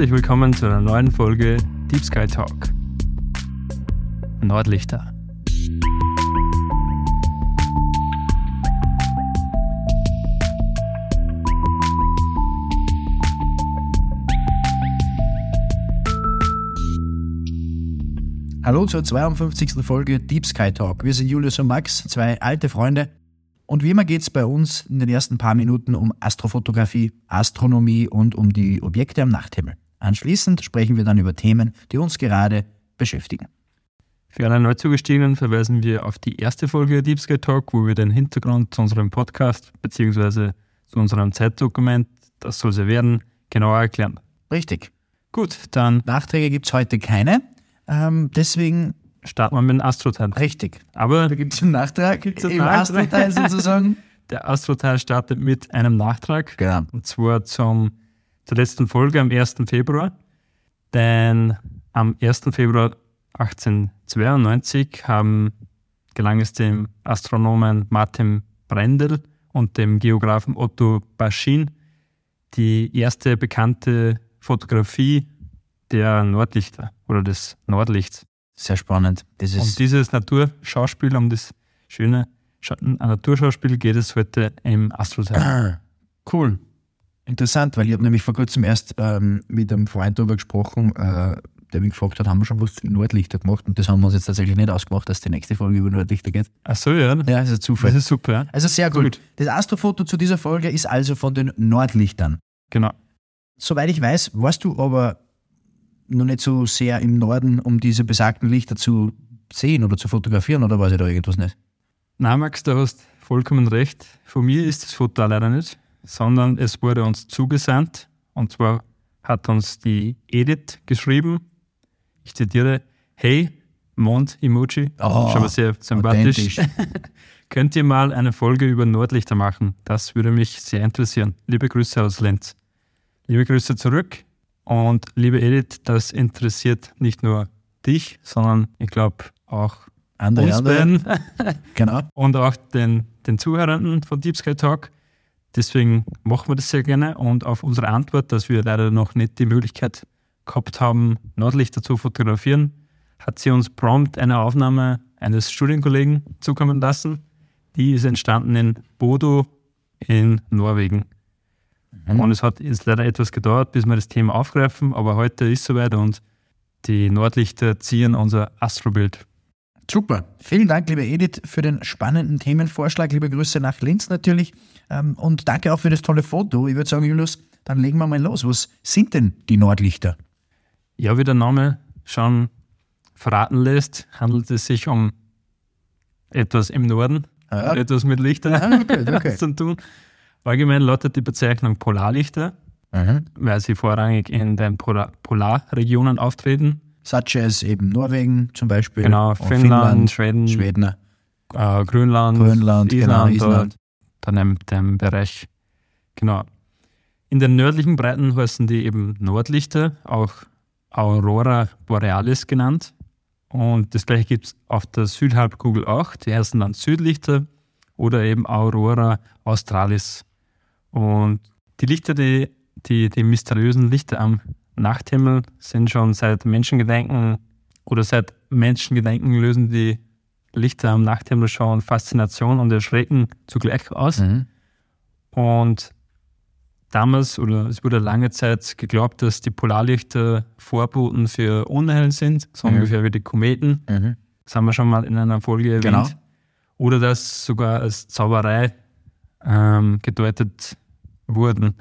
Herzlich willkommen zu einer neuen Folge Deep Sky Talk. Nordlichter. Hallo zur 52. Folge Deep Sky Talk. Wir sind Julius und Max, zwei alte Freunde. Und wie immer geht es bei uns in den ersten paar Minuten um Astrofotografie, Astronomie und um die Objekte am Nachthimmel. Anschließend sprechen wir dann über Themen, die uns gerade beschäftigen. Für alle Neuzugestiegenen verweisen wir auf die erste Folge Deep Sky Talk, wo wir den Hintergrund zu unserem Podcast bzw. zu unserem Zeitdokument, das soll sie werden, genauer erklären. Richtig. Gut, dann Nachträge gibt es heute keine. Ähm, deswegen starten wir mit dem Astro-Teil. richtig. Aber Da gibt es einen Nachtrag Gibt's einen im? Astro-Teil sozusagen. der Astro-Teil startet mit einem Nachtrag. genau. Und zwar zum, zur letzten Folge am 1. Februar. Denn am 1. Februar 1892 haben, gelang es dem Astronomen Martin Brendel und dem Geografen Otto Baschin, die erste bekannte Fotografie der Nordlichter oder des Nordlichts. Sehr spannend. Das Um dieses Naturschauspiel, um das schöne Scha- Naturschauspiel geht es heute im Astroteil. Cool. Interessant, weil ich habe nämlich vor kurzem erst ähm, mit einem Freund darüber gesprochen, äh, der mich gefragt hat, haben wir schon was zu Nordlichter gemacht? Und das haben wir uns jetzt tatsächlich nicht ausgemacht, dass die nächste Folge über Nordlichter geht. Ach so, ja. Ja, das ist ein Zufall. Das ist super, ja. Also sehr gut. Gut. Das Astrofoto zu dieser Folge ist also von den Nordlichtern. Genau. Soweit ich weiß, warst du aber noch nicht so sehr im Norden, um diese besagten Lichter zu sehen oder zu fotografieren, oder weiß ich da irgendwas nicht? Na, Max, du hast vollkommen recht. Von mir ist das Foto leider nicht, sondern es wurde uns zugesandt. Und zwar hat uns die Edith geschrieben. Ich zitiere: Hey, Mond-Emoji. Oh, Schon mal sehr sympathisch. Könnt ihr mal eine Folge über Nordlichter machen? Das würde mich sehr interessieren. Liebe Grüße aus Lenz. Liebe Grüße zurück. Und liebe Edith, das interessiert nicht nur dich, sondern ich glaube auch Andere, uns andere. beiden Genau. und auch den, den Zuhörern von Deep Sky Talk. Deswegen machen wir das sehr gerne. Und auf unsere Antwort, dass wir leider noch nicht die Möglichkeit gehabt haben, Nordlichter zu fotografieren, hat sie uns prompt eine Aufnahme eines Studienkollegen zukommen lassen. Die ist entstanden in Bodo in Norwegen. Und es hat jetzt leider etwas gedauert, bis wir das Thema aufgreifen, aber heute ist soweit und die Nordlichter ziehen unser Astrobild. Super. Vielen Dank, liebe Edith, für den spannenden Themenvorschlag. Liebe Grüße nach Linz natürlich. Ähm, Und danke auch für das tolle Foto. Ich würde sagen, Julius, dann legen wir mal los. Was sind denn die Nordlichter? Ja, wie der Name schon verraten lässt, handelt es sich um etwas im Norden, Ah, etwas mit Lichtern Ah, okay, okay. zu tun. Allgemein lautet die Bezeichnung Polarlichter, Mhm. weil sie vorrangig in den Polar Polarregionen auftreten. Such as eben Norwegen zum Beispiel. Genau, und Finnland, Schweden, Schweden. Äh, Grönland, Grönland, genau, Island, Island. Dann im dem Bereich. Genau. In den nördlichen Breiten heißen die eben Nordlichter, auch Aurora Borealis genannt. Und das gleiche gibt es auf der Südhalbkugel auch. Die heißen dann Südlichter oder eben Aurora Australis. Und die Lichter, die, die, die mysteriösen Lichter am Nachthimmel sind schon seit Menschengedenken oder seit Menschengedenken lösen die Lichter am Nachthimmel schon Faszination und Erschrecken zugleich aus. Mhm. Und damals, oder es wurde lange Zeit geglaubt, dass die Polarlichter Vorboten für Unheil sind, so Mhm. ungefähr wie die Kometen. Mhm. Das haben wir schon mal in einer Folge erwähnt. Genau. Oder dass sogar als Zauberei ähm, gedeutet wurden.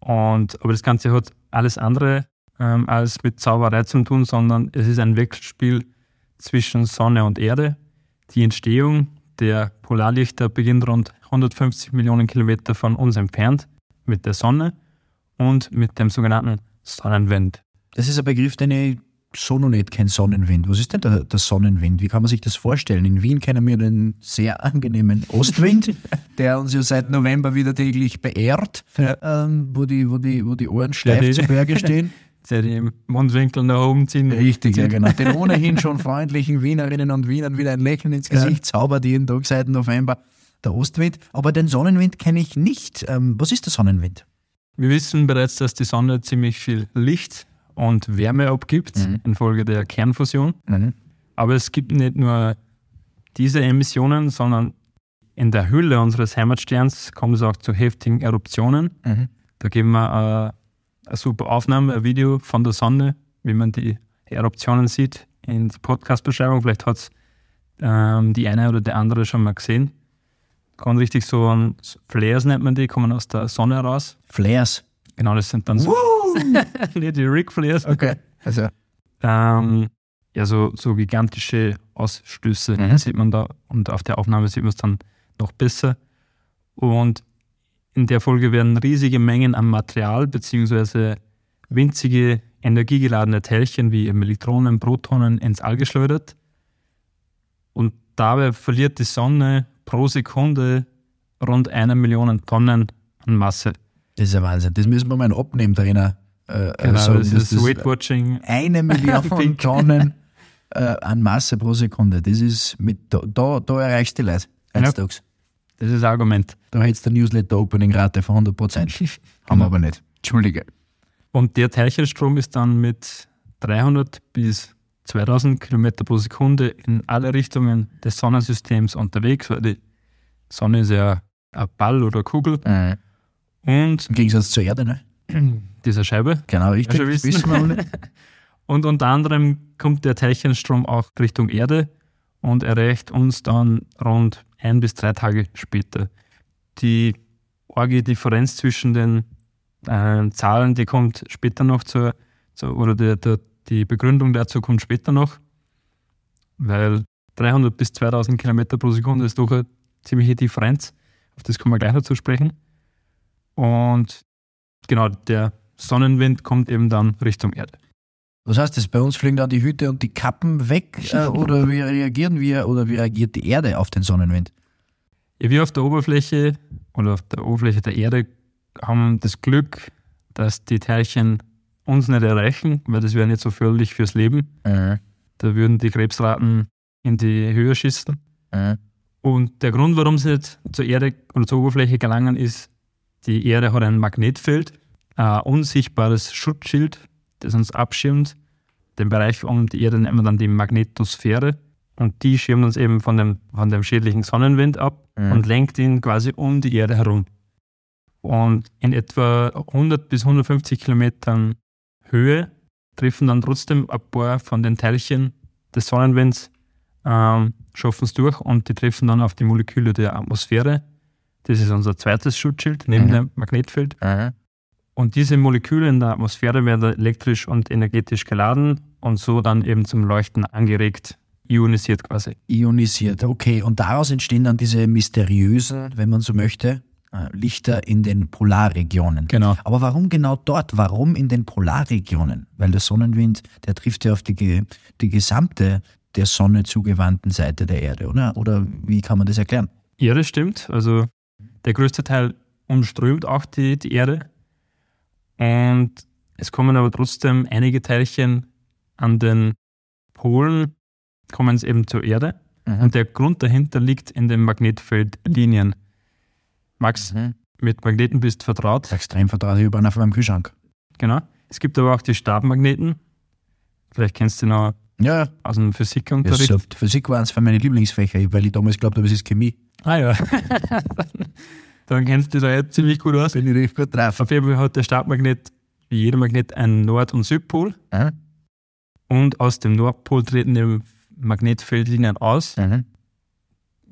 Und, aber das Ganze hat alles andere ähm, als mit Zauberei zu tun, sondern es ist ein Wechselspiel zwischen Sonne und Erde. Die Entstehung der Polarlichter beginnt rund 150 Millionen Kilometer von uns entfernt mit der Sonne und mit dem sogenannten Sonnenwind. Das ist ein Begriff, den ich so noch nicht kenne, Sonnenwind. Was ist denn der, der Sonnenwind? Wie kann man sich das vorstellen? In Wien kennen wir den sehr angenehmen Ostwind, der uns ja seit November wieder täglich beehrt, ähm, wo, die, wo, die, wo die Ohren steif die- zu Berge stehen. Der die Mundwinkel nach oben ziehen. Richtig, ja genau. Den ohnehin schon freundlichen Wienerinnen und Wienern wieder ein Lächeln ins Gesicht zaubert jeden Tag seit November der Ostwind. Aber den Sonnenwind kenne ich nicht. Ähm, was ist der Sonnenwind? Wir wissen bereits, dass die Sonne ziemlich viel Licht und Wärme abgibt Mhm. infolge der Kernfusion. Aber es gibt nicht nur diese Emissionen, sondern in der Hülle unseres Heimatsterns kommt es auch zu heftigen Eruptionen. Mhm. Da geben wir äh, eine super Aufnahme, ein Video von der Sonne, wie man die Eruptionen sieht, in der Podcast-Beschreibung. Vielleicht hat es ähm, die eine oder der andere schon mal gesehen. Kann richtig so ein Flares nennt man die, kommen aus der Sonne raus. Flares. Genau, das sind dann so nicht die Ric Flares. Okay. Also, Ähm, ja, so, so gigantische Ausstöße Mhm. sieht man da und auf der Aufnahme sieht man es dann noch besser. Und in der Folge werden riesige Mengen an Material bzw. winzige energiegeladene Teilchen wie Elektronen, Protonen ins All geschleudert. Und dabei verliert die Sonne pro Sekunde rund eine Million Tonnen an Masse. das ist ja Wahnsinn. Das müssen wir mal abnehmen, Trainer. Äh, Genau, sagen, das dass ist Weight Watching. eine Million Pink. Tonnen äh, an Masse pro Sekunde. Das ist mit, da, da, erreichst du die Leute. Heutzutage. Das ist ein Argument. Da hättest du eine Newsletter-Opening-Rate von 100 Prozent. Haben wir Genau. aber nicht. Entschuldige. Und der Teilchenstrom ist dann mit 300 bis 2000 Kilometer pro Sekunde in alle Richtungen des Sonnensystems unterwegs, weil die Sonne ist ja ein Ball oder Kugel. Äh, Und Im Gegensatz zur Erde, ne? dieser Scheibe. Genau, richtig. schon Das wissen. wir alle. Und unter anderem kommt der Teilchenstrom auch Richtung Erde und erreicht uns dann rund ein bis drei Tage später. Die arge Differenz zwischen den äh, Zahlen, die kommt später noch zur, zur oder der, der, die Begründung dazu kommt später noch, weil 300 bis 2000 Kilometer pro Sekunde ist doch eine ziemliche Differenz. Auf das kommen wir gleich noch zu sprechen. Und genau, der Sonnenwind kommt eben dann Richtung Erde. Was heißt das? Bei uns fliegen dann die Hüte und die Kappen weg äh, oder wie reagieren wir oder wie reagiert die Erde auf den Sonnenwind? Ja, wir auf der Oberfläche oder auf der Oberfläche der Erde haben das Glück, dass die Teilchen uns nicht erreichen, weil das wäre nicht so förderlich fürs Leben. Äh, Da würden die Krebsraten in die Höhe schießen. äh, Und der Grund, warum sie nicht zur Erde oder zur Oberfläche gelangen, ist, die Erde hat ein Magnetfeld, ein unsichtbares Schutzschild, das uns abschirmt. Den Bereich um die Erde nennt man dann die Magnetosphäre. Und die schirmt uns eben von dem, von dem schädlichen Sonnenwind ab Mhm. und lenkt ihn quasi um die Erde herum. Und in etwa 100 bis 150 Kilometern Höhe treffen dann trotzdem ein paar von den Teilchen des Sonnenwinds, ähm, schaffen es durch und die treffen dann auf die Moleküle der Atmosphäre. Das ist unser zweites Schutzschild neben Mhm. dem Magnetfeld. äh. Und diese Moleküle in der Atmosphäre werden elektrisch und energetisch geladen und so dann eben zum Leuchten angeregt, ionisiert quasi. Ionisiert, okay. Und daraus entstehen dann diese mysteriösen, wenn man so möchte, äh, Lichter in den Polarregionen. Genau. Aber warum genau dort? Warum in den Polarregionen? Weil der Sonnenwind, der trifft ja auf die, ge- die gesamte der Sonne zugewandten Seite der Erde, oder? Oder wie kann man das erklären? Ja, das stimmt. Also der größte Teil umströmt auch die, die Erde. Und es kommen aber trotzdem einige Teilchen an den Polen, kommen es eben zur Erde. Und der Grund dahinter liegt in den Magnetfeldlinien. Max, mit Magneten bist vertraut. Extrem vertraut, ich einen auf meinem Kühlschrank. Genau. Es gibt aber auch die Stabmagneten. Vielleicht kennst du noch Ja, aus dem ja Physikunterricht. so, Physik war eins von meinen Lieblingsfächer, weil ich damals glaubt habe, es ist Chemie. Ah ja. Dann kennst du dich da jetzt ziemlich gut aus. Bin ich richtig gut drauf. Auf jeden Fall hat der Stabmagnet, wie jeder Magnet, einen Nord- und Südpol. Äh? Und aus dem Nordpol treten die Magnetfeldlinien aus, Mhm.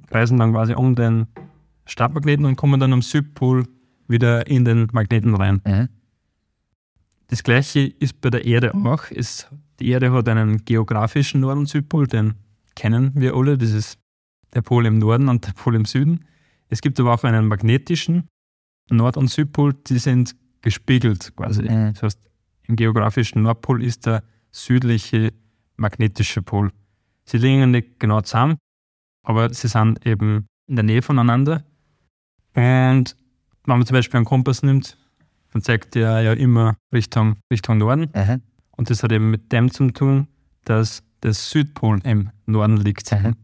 kreisen dann quasi um den Stabmagneten und kommen dann am Südpol wieder in den Magneten rein. Mhm. Das gleiche ist bei der Erde auch. Es, die Erde hat einen geografischen Nord- und Südpol, den kennen wir alle. Das ist der Pol im Norden und der Pol im Süden. Es gibt aber auch einen magnetischen Nord- und Südpol, die sind gespiegelt quasi. Mhm. Das heißt, im geografischen Nordpol ist der südliche magnetische Pol. Sie liegen nicht genau zusammen, aber sie sind eben in der Nähe voneinander. Und wenn man zum Beispiel einen Kompass nimmt, dann zeigt der ja immer Richtung, Richtung Norden. Mhm. Und das hat eben mit dem zu tun, dass der Südpol im Norden liegt. Mhm.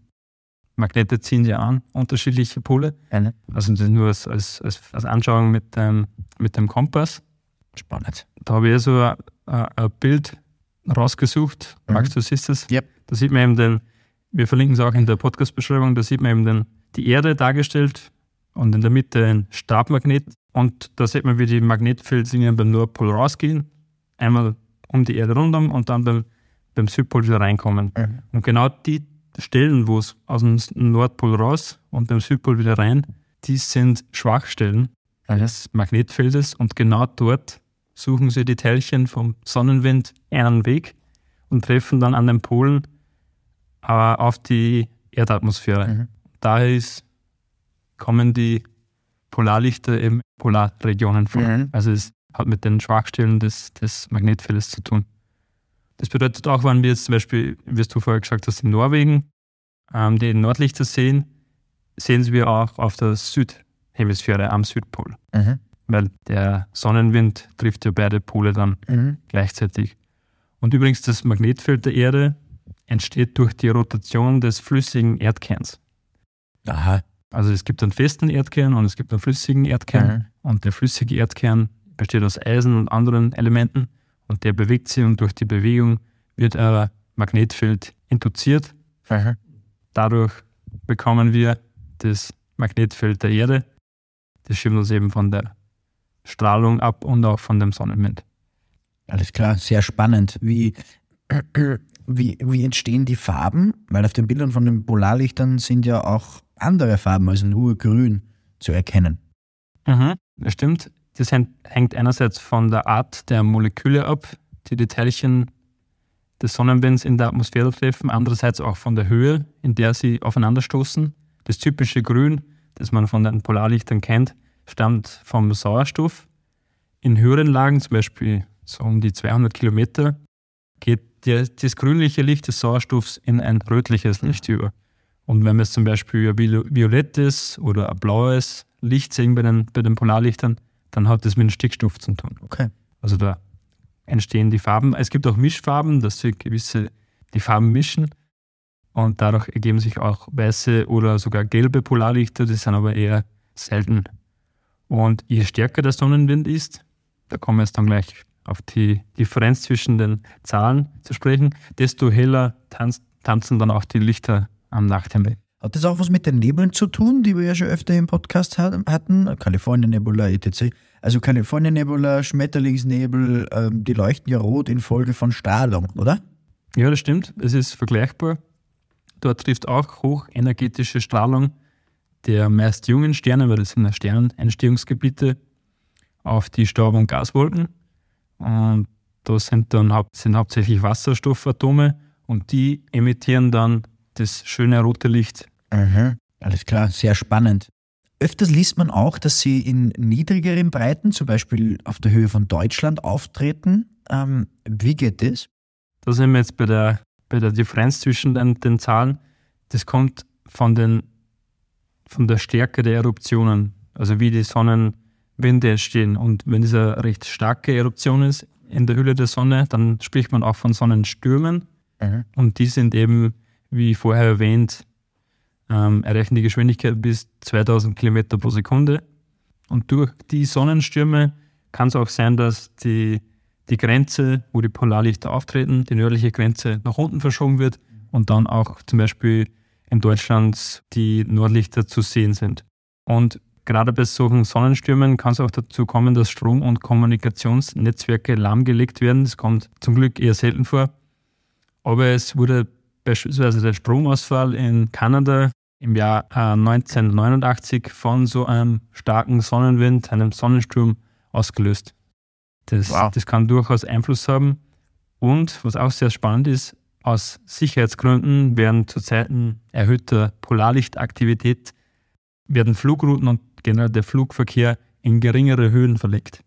Magnete ziehen ja an, unterschiedliche Pole. Mhm. Also das nur als, als, als, als Anschauung mit dem, mit dem Kompass. Spannend. Da habe ich so ein, ein Bild rausgesucht. Mhm. Max, du siehst es? Yep. Da sieht man eben den, wir verlinken es auch in der Podcast-Beschreibung, da sieht man eben den, die Erde dargestellt und in der Mitte ein Stabmagnet. Und da sieht man, wie die Magnetfeldlinien beim Nordpol rausgehen. Einmal um die Erde rundum und dann beim, beim Südpol wieder reinkommen. Mhm. Und genau die Stellen, wo es aus dem Nordpol raus und beim Südpol wieder rein, die sind Schwachstellen des Magnetfeldes und genau dort suchen sie die Teilchen vom Sonnenwind einen Weg und treffen dann an den Polen äh, auf die Erdatmosphäre. Mhm. Daher ist, kommen die Polarlichter in Polarregionen vor. Mhm. Also es hat mit den Schwachstellen des, des Magnetfeldes zu tun. Das bedeutet auch, wenn wir jetzt zum Beispiel, wie du vorher gesagt hast, in Norwegen ähm, die Nordlichter sehen, sehen wir auch auf der Südhemisphäre am Südpol, Mhm. weil der Sonnenwind trifft ja beide Pole dann Mhm. gleichzeitig. Und übrigens, das Magnetfeld der Erde entsteht durch die Rotation des flüssigen Erdkerns. Aha. Also es gibt einen festen Erdkern und es gibt einen flüssigen Erdkern. Und der flüssige Erdkern besteht aus Eisen und anderen Elementen und der bewegt sich und durch die Bewegung wird ein Magnetfeld induziert. Mhm. Dadurch bekommen wir das Magnetfeld der Erde. Das schirmt uns eben von der Strahlung ab und auch von dem Sonnenwind. Alles klar, sehr spannend. Wie, wie, wie entstehen die Farben? Weil auf den Bildern von den Polarlichtern sind ja auch andere Farben als nur grün zu erkennen. Mhm, das stimmt. Das hängt- einerseits von der Art der Moleküle ab, die die Teilchen des Sonnenwinds in der Atmosphäre treffen, andererseits auch von der Höhe, in der sie aufeinanderstoßen. Das typische Grün, das man von den Polarlichtern kennt, stammt vom Sauerstoff. In höheren Lagen, zum Beispiel so um die 200 Kilometer, geht das grünliche Licht des Sauerstoffs in ein rötliches Licht über. Und wenn wir jetzt zum Beispiel ein viol- violettes oder ein blaues Licht sehen bei den, bei den Polarlichtern, dann hat das mit dem Stickstoff zu tun. Okay. Also da entstehen die Farben. Es gibt auch Mischfarben, dass sie gewisse die Farben mischen. Und dadurch ergeben sich auch weiße oder sogar gelbe Polarlichter, die sind aber eher selten. Und je stärker der Sonnenwind ist, da kommen wir jetzt dann gleich auf die Differenz zwischen den Zahlen zu sprechen, desto heller tanz, tanzen dann auch die Lichter am Nachthimmel. Hat das auch was mit den Nebeln zu tun, die wir ja schon öfter im Podcast hat- hatten? Kalifornien Nebula, etc. Also Kalifornien Nebula, Schmetterlingsnebel, ähm, die leuchten ja rot infolge von Strahlung, oder? Ja, das stimmt. Es ist vergleichbar. Dort trifft auch hochenergetische Strahlung der meist jungen Sterne, weil das sind ja Sternenentstehungsgebiete, auf die Staub- und Gaswolken. Und da sind dann haupt, sind hauptsächlich Wasserstoffatome und die emittieren dann das schöne rote Licht. Mhm. Alles klar, sehr spannend. Öfters liest man auch, dass sie in niedrigeren Breiten, zum Beispiel auf der Höhe von Deutschland, auftreten. Ähm, wie geht das? Da sind wir jetzt bei der, bei der Differenz zwischen den, den Zahlen. Das kommt von, den, von der Stärke der Eruptionen, also wie die Sonnenwinde entstehen. Und wenn es eine recht starke Eruption ist in der Hülle der Sonne, dann spricht man auch von Sonnenstürmen. Mhm. Und die sind eben, wie vorher erwähnt, ähm, erreichen die Geschwindigkeit bis 2000 Kilometer pro Sekunde. Und durch die Sonnenstürme kann es auch sein, dass die, die Grenze, wo die Polarlichter auftreten, die nördliche Grenze nach unten verschoben wird und dann auch zum Beispiel in Deutschland die Nordlichter zu sehen sind. Und gerade bei solchen Sonnenstürmen kann es auch dazu kommen, dass Strom- und Kommunikationsnetzwerke lahmgelegt werden. Das kommt zum Glück eher selten vor. Aber es wurde beispielsweise der Stromausfall in Kanada im Jahr äh, 1989 von so einem starken Sonnenwind, einem Sonnensturm ausgelöst. Das, Wow. das kann durchaus Einfluss haben. Und was auch sehr spannend ist, aus Sicherheitsgründen werden zu Zeiten erhöhter Polarlichtaktivität werden Flugrouten und generell der Flugverkehr in geringere Höhen verlegt.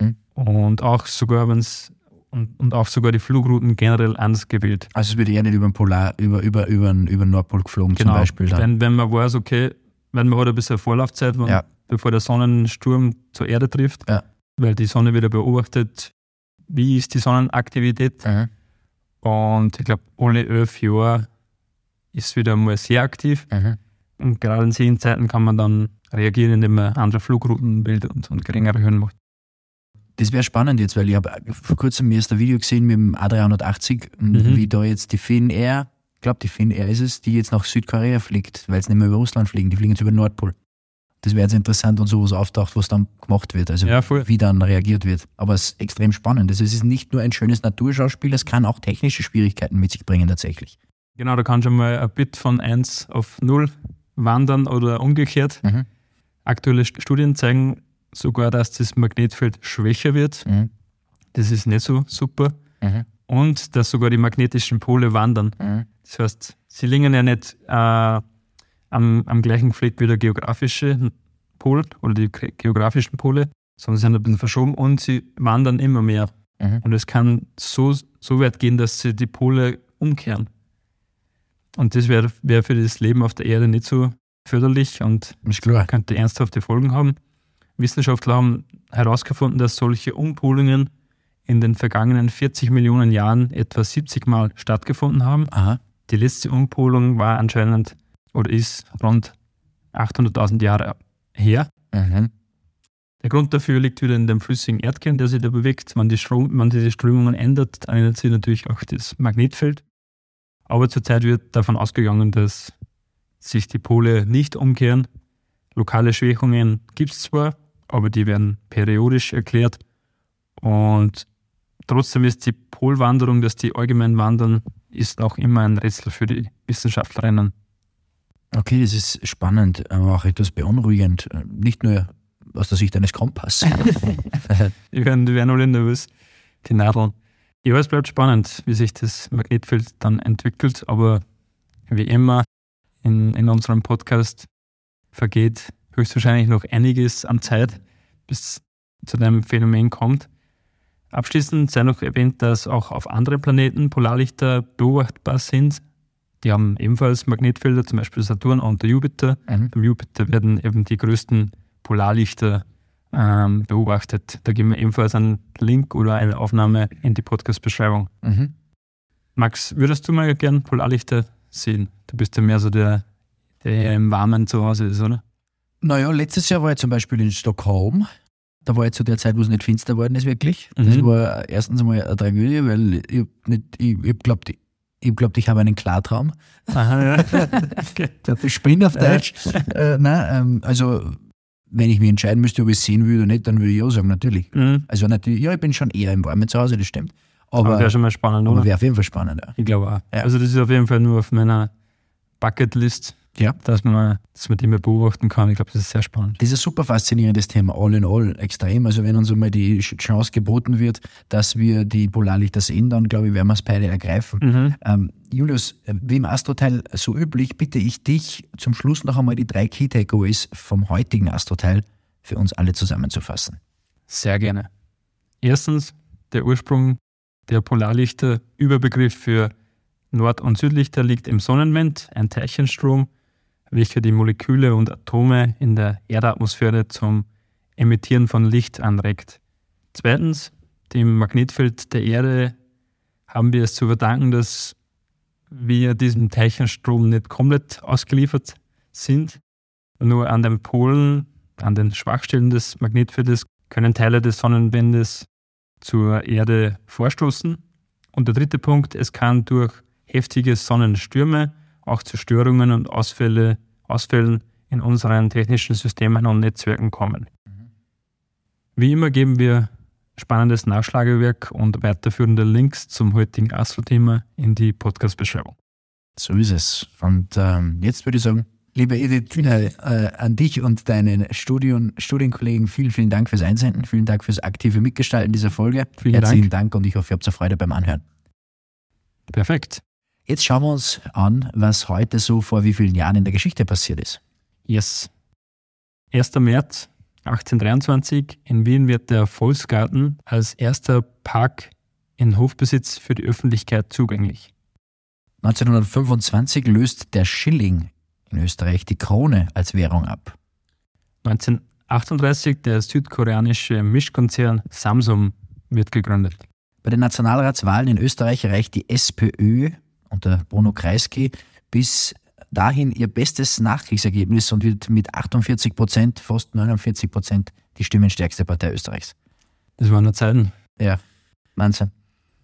Mhm. Und auch sogar, wenn's, und, und auch sogar die Flugrouten generell anders gewählt. Also es wird eher nicht über den Polar, über, über, über, den- über den Nordpol geflogen zum Beispiel. Dann. Wenn, wenn man weiß, okay, wenn man hat ein bisschen Vorlaufzeit, wenn, Ja. bevor der Sonnensturm zur Erde trifft, Ja. weil die Sonne wieder beobachtet, wie ist die Sonnenaktivität. Mhm. Und ich glaube, alle elf Jahre ist wieder mal sehr aktiv. Mhm. Und gerade in solchen Zeiten kann man dann reagieren, indem man andere Flugrouten bildet und, und geringere Höhen macht. Das wäre spannend jetzt, weil ich habe vor kurzem mir erst ein Video gesehen mit dem A380, Mhm. wie da jetzt die Finnair, ich glaube die Finnair ist es, die jetzt nach Südkorea fliegt, weil es nicht mehr über Russland fliegen, die fliegen jetzt über den Nordpol. Das wäre jetzt interessant, wenn sowas auftaucht, was dann gemacht wird, also Ja, wie dann reagiert wird. Aber es ist extrem spannend. Also es ist nicht nur ein schönes Naturschauspiel, es kann auch technische Schwierigkeiten mit sich bringen tatsächlich. Genau, da kann schon mal ein Bit von 1 auf 0 wandern oder umgekehrt. Mhm. Aktuelle St- Studien zeigen sogar, dass das Magnetfeld schwächer wird. Mhm. Das ist nicht so super. Mhm. Und dass sogar die magnetischen Pole wandern. Mhm. Das heißt, sie liegen ja nicht äh, am, am gleichen Fleck wie der geografische Pol oder die ge- geografischen Pole, sondern sie sind ein bisschen verschoben und sie wandern immer mehr. Mhm. Und es kann so, so weit gehen, dass sie die Pole umkehren. Und das wäre wär für das Leben auf der Erde nicht so förderlich und könnte ernsthafte Folgen haben. Wissenschaftler haben herausgefunden, dass solche Umpolungen in den vergangenen 40 Millionen Jahren etwa 70 Mal stattgefunden haben. Aha. Die letzte Umpolung war anscheinend oder ist rund 800.000 Jahre her. Mhm. Der Grund dafür liegt wieder in dem flüssigen Erdkern, der sich da bewegt. Wenn die, Strom, wenn die Strömungen ändert, dann ändert sich natürlich auch das Magnetfeld. Aber zurzeit wird davon ausgegangen, dass sich die Pole nicht umkehren. Lokale Schwächungen gibt es zwar, aber die werden periodisch erklärt. Und trotzdem ist die Polwanderung, dass die allgemein wandern, ist auch immer ein Rätsel für die Wissenschaftlerinnen. Okay, das ist spannend, aber auch etwas beunruhigend. Nicht nur aus der Sicht eines Kompass. Die werden, die werden alle nervös, die Nadeln. Ja, es bleibt spannend, wie sich das Magnetfeld dann entwickelt, aber wie immer in, in unserem Podcast vergeht höchstwahrscheinlich noch einiges an Zeit, bis zu dem Phänomen kommt. Abschließend sei noch erwähnt, dass auch auf anderen Planeten Polarlichter beobachtbar sind. Die haben ebenfalls Magnetfelder, zum Beispiel Saturn und der Jupiter. Mhm. Beim Jupiter werden eben die größten Polarlichter ähm, beobachtet. Da geben wir ebenfalls einen Link oder eine Aufnahme in die Podcast-Beschreibung. Mhm. Max, würdest du mal gern Polarlichter sehen? Du bist ja mehr so der, der im Warmen zu Hause ist, oder? Naja, letztes Jahr war ich zum Beispiel in Stockholm. Da war ich zu der Zeit, wo es nicht finster geworden ist, wirklich. Das Mhm. war erstens einmal eine Tragödie, weil ich nicht, ich, ich hab glaubt, ich, ich, glaubt, ich habe einen Klartraum. Aha, ja. okay. Der Spinn auf Deutsch. äh, nein, ähm, also, wenn ich mich entscheiden müsste, ob ich es sehen würde oder nicht, dann würde ich ja sagen, natürlich. Mhm. Also, natürlich, ja, ich bin schon eher im Warmen zu Hause, das stimmt. Aber, Aber wäre schon mal spannend, aber oder? wäre auf jeden Fall spannend, ja. Ich glaube auch. Ja. Also das ist auf jeden Fall nur auf meiner Bucketlist, Ja. dass man, dass man die mal beobachten kann. Ich glaube, das ist sehr spannend. Das ist ein super faszinierendes Thema, all in all, extrem. Also wenn uns einmal die Ch- Chance geboten wird, dass wir die Polarlichter sehen, dann glaube ich, werden wir es beide ergreifen. Mhm. Ähm, Julius, äh, wie im Astroteil so üblich, bitte ich dich zum Schluss noch einmal die drei Key Takeaways vom heutigen Astroteil für uns alle zusammenzufassen. Sehr gerne. Erstens, der Ursprung der Polarlichter, Überbegriff für Nord- und Südlichter liegt im Sonnenwind, ein Teilchenstrom, welcher die Moleküle und Atome in der Erdatmosphäre zum Emittieren von Licht anregt. Zweitens, dem Magnetfeld der Erde haben wir es zu verdanken, dass wir diesem Teilchenstrom nicht komplett ausgeliefert sind. Nur an den Polen, an den Schwachstellen des Magnetfeldes können Teile des Sonnenwindes zur Erde vorstoßen. Und der dritte Punkt, es kann durch heftige Sonnenstürme auch zu Störungen und Ausfälle, Ausfällen in unseren technischen Systemen und Netzwerken kommen. Wie immer geben wir spannendes Nachschlagewerk und weiterführende Links zum heutigen Astro-Thema in die Podcast-Beschreibung. So ist es. Und ähm, jetzt würde ich sagen, liebe Edith, äh, an dich und deinen Studien, Studienkollegen vielen, vielen Dank fürs Einsenden, vielen Dank fürs aktive Mitgestalten dieser Folge. Vielen Herzlichen Dank. und ich hoffe, ihr habt Freude beim Anhören. Perfekt. Jetzt schauen wir uns an, was heute so vor wie vielen Jahren in der Geschichte passiert ist. Yes. 1. März 1823 in Wien wird der Volksgarten als erster Park in Hofbesitz für die Öffentlichkeit zugänglich. 1925 löst der Schilling in Österreich die Krone als Währung ab. 1938 der südkoreanische Mischkonzern Samsung wird gegründet. Bei den Nationalratswahlen in Österreich erreicht die SPÖ unter Bruno Kreisky bis dahin ihr bestes Nachkriegsergebnis und wird mit 48 Prozent, fast 49 Prozent, die stimmenstärkste Partei Österreichs. Das waren noch Zeiten. Ja, Wahnsinn.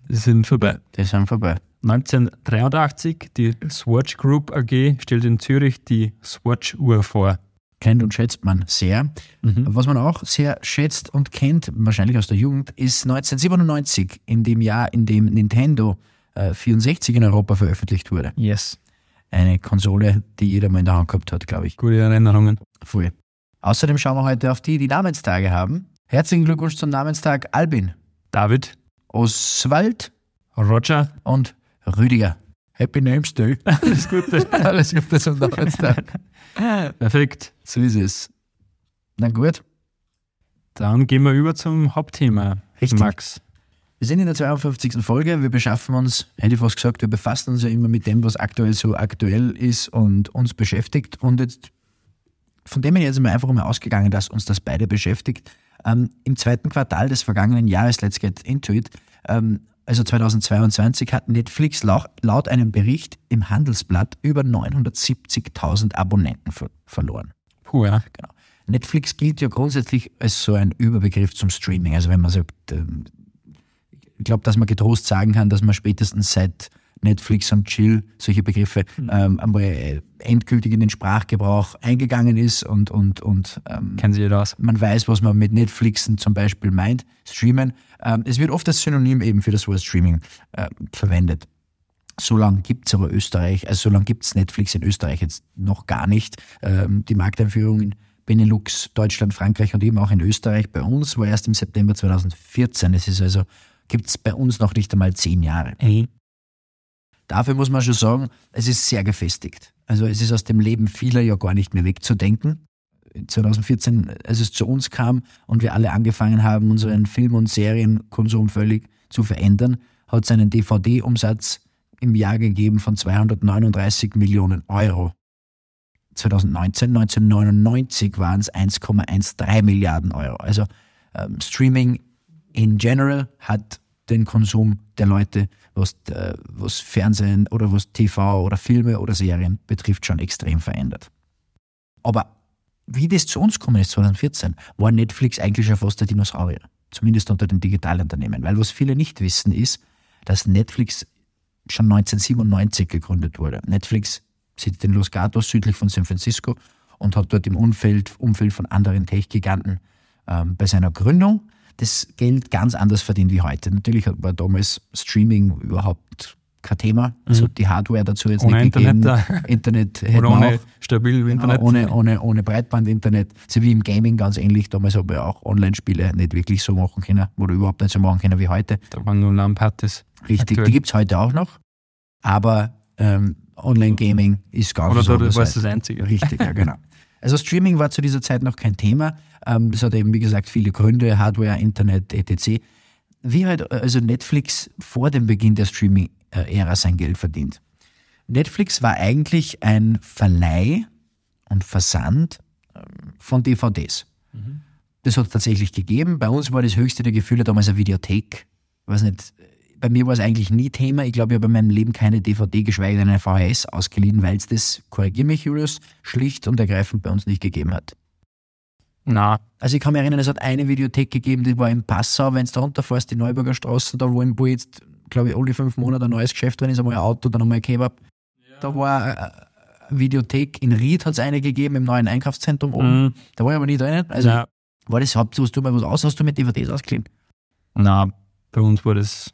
Die sind vorbei. Die sind vorbei. 1983, die Swatch Group AG stellt in Zürich die Swatch-Uhr vor. Kennt und schätzt man sehr. Mhm. Was man auch sehr schätzt und kennt, wahrscheinlich aus der Jugend, ist 1997, in dem Jahr, in dem Nintendo 64 in Europa veröffentlicht wurde. Yes. Eine Konsole, die jeder mal in der Hand gehabt hat, glaube ich. Gute Erinnerungen. Voll. Außerdem schauen wir heute auf die, die Namenstage haben. Herzlichen Glückwunsch zum Namenstag Albin, David, Oswald Roger, und Rüdiger. Happy Names Day. alles Gute. Alles Gute zum Namenstag. Perfekt. So ist es. Na gut. Dann gehen wir über zum Hauptthema. Richtig. Max. Wir sind in der 52. Folge. Wir beschaffen uns, hätte ich fast gesagt, wir befassen uns ja immer mit dem, was aktuell so aktuell ist und uns beschäftigt. Und jetzt, von dem her jetzt mal einfach mal ausgegangen, dass uns das beide beschäftigt. Ähm, Im zweiten Quartal des vergangenen Jahres, let's get into it, ähm, also 2022, hat Netflix laut, laut einem Bericht im Handelsblatt über 970.000 Abonnenten ver verloren. Puh, ja. Genau. Netflix gilt ja grundsätzlich als so ein Überbegriff zum Streaming. Also wenn man sagt, ähm, glaube, dass man getrost sagen kann, dass man spätestens seit Netflix und Chill solche Begriffe ähm, einmal äh, endgültig in den Sprachgebrauch eingegangen ist und, und, und ähm, Kennen Sie aus? man weiß, was man mit Netflixen zum Beispiel meint, streamen. Ähm, es wird oft als Synonym eben für das Wort Streaming äh, verwendet. So lange gibt es aber Österreich, also so lange gibt es Netflix in Österreich jetzt noch gar nicht. Ähm, die Markteinführung in Benelux, Deutschland, Frankreich und eben auch in Österreich bei uns war erst im September 2014. Es ist also, gibt es bei uns noch nicht einmal zehn Jahre. Ey. Dafür muss man schon sagen, es ist sehr gefestigt. Also es ist aus dem Leben vieler ja gar nicht mehr wegzudenken. 2014, als es zu uns kam und wir alle angefangen haben, unseren Film- und Serienkonsum völlig zu verändern, hat es einen DVD-Umsatz im Jahr gegeben von 239 Millionen Euro. 2019, 1999 waren es 1,13 Milliarden Euro. Also ähm, Streaming in general hat den Konsum der Leute, was, äh, was Fernsehen oder was TV oder Filme oder Serien betrifft, schon extrem verändert. Aber wie das zu uns gekommen ist, 2014, war Netflix eigentlich schon fast der Dinosaurier. Zumindest unter den Digitalunternehmen. Weil was viele nicht wissen, ist, dass Netflix schon 1997 gegründet wurde. Netflix sitzt in Los Gatos südlich von San Francisco und hat dort im Umfeld, Umfeld von anderen Tech-Giganten ähm, bei seiner Gründung das Geld ganz anders verdient wie heute. Natürlich war damals Streaming überhaupt kein Thema. Also die Hardware dazu jetzt Ohne nicht Internet gegeben. Internet hätte Oder man ohne auch. stabil Internet. Ohne, ohne, ohne Breitband-Internet. So wie im Gaming ganz ähnlich. Damals habe ich auch Online-Spiele nicht wirklich so machen können oder überhaupt nicht so machen können wie heute. Da waren nur LAN-Partys. Richtig, Aktuell. die gibt es heute auch noch. Aber ähm, Online-Gaming ist ganz Oder was da anderes war es heute. das Einzige. Richtig, ja, genau. Also Streaming war zu dieser Zeit noch kein Thema. Ähm, Es hat eben, wie gesagt, viele Gründe, Hardware, Internet, etc. Wie halt also Netflix vor dem Beginn der Streaming-Ära sein Geld verdient. Netflix war eigentlich ein Verleih und Versand ähm, von DVDs. Das hat es tatsächlich gegeben. Bei uns war das höchste der Gefühle damals eine Videothek. Ich weiß nicht, bei mir war es eigentlich nie Thema. Ich glaube, ich habe in meinem Leben keine DVD, geschweige denn eine VHS ausgeliehen, weil es das, korrigier mich, Julius, schlicht und ergreifend bei uns nicht gegeben hat. Na, Also ich kann mich erinnern, es hat eine Videothek gegeben, die war in Passau, wenn du da runterfährst, die Neuburger Straße, da wo, im- wo jetzt, glaube ich, alle fünf Monate ein neues Geschäft drin ist, einmal ein Auto, dann einmal ein Kebab. Da war eine Videothek, in Ried hat es eine gegeben, im neuen Einkaufszentrum oben. Mhm. Da war ich aber nie drin. Also ja. war das Haupt, hast du mal was aus, hast du mit DVDs ausgeliehen? Na, bei uns war das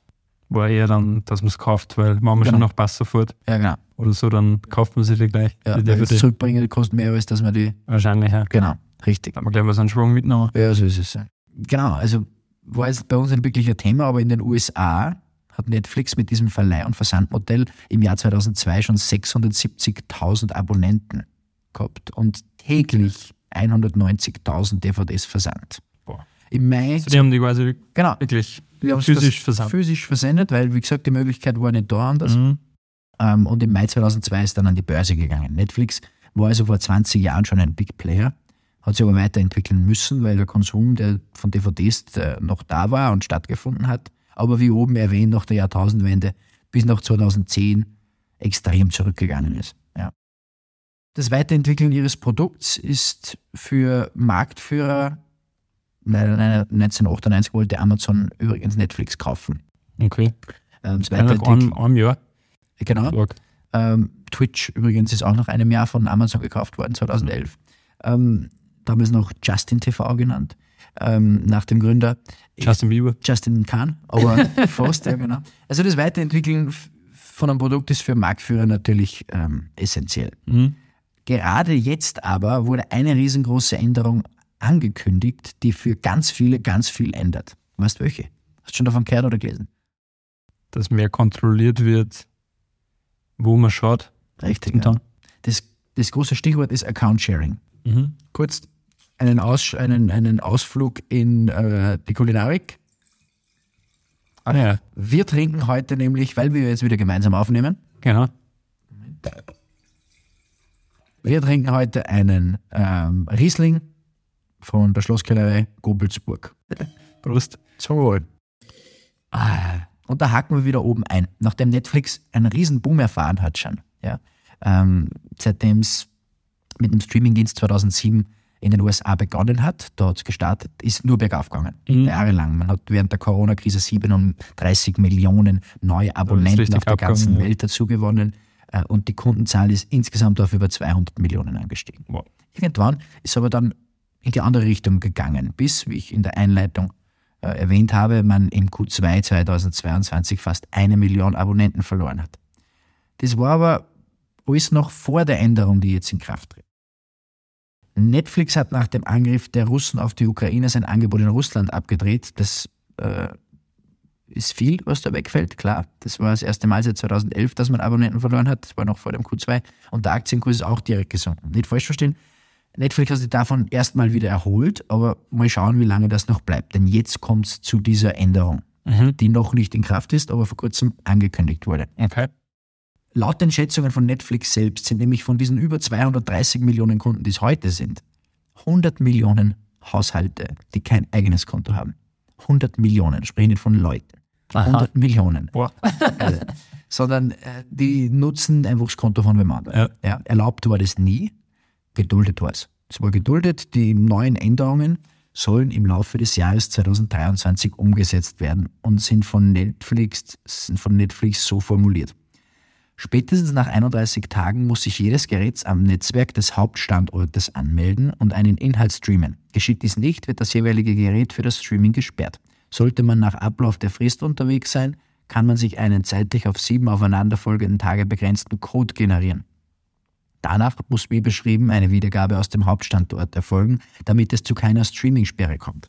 war eher dann, dass man es kauft, weil wenn man Genau. schon nach Passau fährt Ja, genau. oder so, dann kauft man sich die gleich. Ja, die DVD. zurückbringen, die kostet mehr, als dass man die. Wahrscheinlich, ja. Genau, richtig. Wir gleich was an Schwung mitgenommen. Ja, so ist es. Genau, also war jetzt bei uns ein wirklicher Thema, aber in den USA hat Netflix mit diesem Verleih- und Versandmodell im Jahr 2002 schon 670.000 Abonnenten gehabt und täglich 190.000 DVDs versandt. Boah. Im Mai, Also die haben die quasi genau, wirklich physisch vers- versandt. physisch versendet, weil, wie gesagt, die Möglichkeit war nicht da anders. Mhm. Ähm, und im Mai 2002 ist dann an die Börse gegangen. Netflix war also vor 20 Jahren schon ein Big Player, hat sich aber weiterentwickeln müssen, weil der Konsum der von DVDs noch da war und stattgefunden hat. Aber wie oben erwähnt, nach der Jahrtausendwende bis nach 2010 extrem zurückgegangen ist. Ja. Das Weiterentwickeln ihres Produkts ist für Marktführer 1998 wollte Amazon übrigens Netflix kaufen. Okay. Ähm, Ja, nach einem, Jahr. genau. Ähm, Twitch übrigens ist auch nach einem Jahr von Amazon gekauft worden, 2011. Ähm, damals noch Justin TV genannt, ähm, nach dem Gründer Justin Bieber. Justin Kahn, aber fast, ja genau. Also das Weiterentwickeln von einem Produkt ist für Marktführer natürlich ähm, essentiell. Mhm. Gerade jetzt aber wurde eine riesengroße Änderung angekündigt, die für ganz viele ganz viel ändert. Weißt du welche? Hast du schon davon gehört oder gelesen? Dass mehr kontrolliert wird, wo man schaut. Richtig. Ja. Das, das große Stichwort ist Account Sharing. Mhm. kurz einen, Aus, einen, einen Ausflug in äh, die Kulinarik. Ah ja, Wir trinken heute nämlich, weil wir jetzt wieder gemeinsam aufnehmen, genau. wir trinken heute einen ähm, Riesling von der Schlosskellerei Gobelsburg. Prost. Zum Wohl. Ah, Und da haken wir wieder oben ein. Nachdem Netflix einen riesen Boom erfahren hat schon, ja, ähm, seitdem es mit dem Streamingdienst 2007 in den USA begonnen hat, da hat es gestartet, ist nur bergauf gegangen. Mhm. Jahrelang. Man hat während der Corona-Krise 37 Millionen neue Abonnenten auf der abgegangen, ganzen. Welt dazu gewonnen äh, und die Kundenzahl ist insgesamt auf über 200 Millionen angestiegen. Wow. Irgendwann ist aber dann in die andere Richtung gegangen, bis, wie ich in der Einleitung äh, erwähnt habe, man im Q2 2022 fast eine Million Abonnenten verloren hat. Das war aber alles noch vor der Änderung, die jetzt in Kraft tritt. Netflix hat nach dem Angriff der Russen auf die Ukraine sein Angebot in Russland abgedreht. Das äh, ist viel, was da wegfällt, klar. Das war das erste Mal seit 2011, dass man Abonnenten verloren hat. Das war noch vor dem Q2. Und der Aktienkurs ist auch direkt gesunken. Nicht falsch verstehen. Netflix hat sich davon erstmal wieder erholt, aber mal schauen, wie lange das noch bleibt. Denn jetzt kommt es zu dieser Änderung, Mhm. die noch nicht in Kraft ist, aber vor kurzem angekündigt wurde. Okay. Laut den Schätzungen von Netflix selbst sind nämlich von diesen über 230 Millionen Kunden, die es heute sind, 100 Millionen Haushalte, die kein eigenes Konto haben. 100 Millionen, spreche nicht von Leuten. 100 Millionen. Boah. Also, sondern äh, die nutzen einfach das Konto von wem anderen. Ja. Ja, erlaubt war das nie, geduldet war es. Es war geduldet, die neuen Änderungen sollen im Laufe des Jahres 2023 umgesetzt werden und sind von Netflix, sind von Netflix so formuliert. Spätestens nach 31 Tagen muss sich jedes Gerät am Netzwerk des Hauptstandortes anmelden und einen Inhalt streamen. Geschieht dies nicht, wird das jeweilige Gerät für das Streaming gesperrt. Sollte man nach Ablauf der Frist unterwegs sein, kann man sich einen zeitlich auf sieben aufeinanderfolgenden Tage begrenzten Code generieren. Danach muss wie beschrieben eine Wiedergabe aus dem Hauptstandort erfolgen, damit es zu keiner Streaming-Sperre kommt.